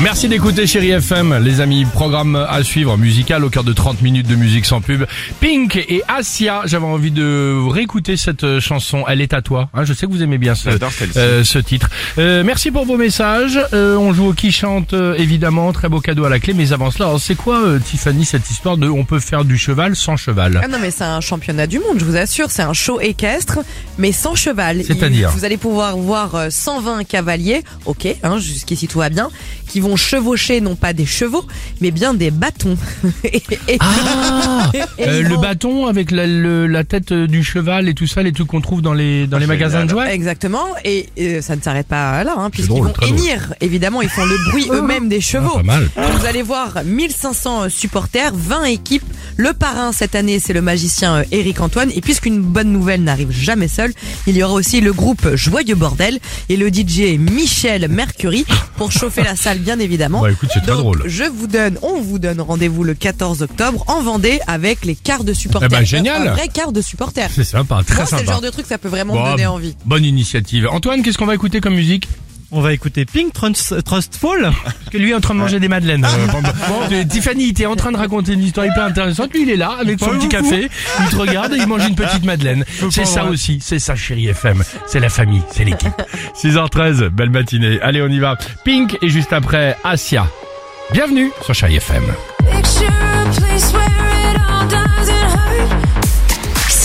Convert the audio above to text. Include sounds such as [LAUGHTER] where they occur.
Merci d'écouter Chéri FM, les amis. Programme à suivre, musical au cœur de 30 minutes de musique sans pub. Pink et Asia, j'avais envie de réécouter cette euh, chanson. Elle est à toi. Hein, je sais que vous aimez bien ce, euh, ce titre. Euh, merci pour vos messages. Euh, on joue au qui chante, euh, évidemment. Très beau cadeau à la clé. Mais avant cela, c'est quoi, euh, Tiffany, cette histoire de on peut faire du cheval sans cheval? Ah non mais c'est un championnat du monde, je vous assure, c'est un show équestre, mais sans cheval. C'est-à-dire Vous allez pouvoir voir euh, 120 cavaliers, ok, hein, jusqu'ici tout va bien, qui vont chevaucher non pas des chevaux, mais bien des bâtons. [LAUGHS] Et- et- Ah [LAUGHS] et Euh, Le vont- bâton avec la, le- la tête euh, du cheval et tout ça, les trucs qu'on trouve dans les, dans les magasins de jouets Exactement, et euh, ça ne s'arrête pas là, hein, puisqu'ils vont hennir, évidemment, ils font le bruit [LAUGHS] eux-mêmes des chevaux. Ah, pas mal. Donc, Vous allez voir 1500 supporters, 20 équipes. Le parrain cette année, c'est le magicien Eric Antoine. Et puisqu'une bonne nouvelle n'arrive jamais seule, il y aura aussi le groupe Joyeux Bordel et le DJ Michel Mercury pour chauffer la salle, bien évidemment. Bah, écoute, c'est très drôle. Je vous donne, on vous donne rendez-vous le 14 octobre en Vendée avec les quarts de supporters. Eh ben, génial. Un vrai quart de supporters. C'est sympa, très Moi, c'est sympa. le genre de truc, ça peut vraiment Bon, me donner envie. Bonne initiative. Antoine, qu'est-ce qu'on va écouter comme musique? On va écouter Pink Trust, Trustful. Parce que lui est en train de manger des madeleines. Euh, bon, bon, euh, Tiffany, t'es en train de raconter une histoire hyper intéressante. Lui, il est là avec son petit café. Il te regarde et il mange une [LAUGHS] petite madeleine. C'est ça aussi. C'est ça, chérie FM. C'est la famille. C'est l'équipe. [LAUGHS] 6h13. Belle matinée. Allez, on y va. Pink et juste après, Asia. Bienvenue sur Chérie FM.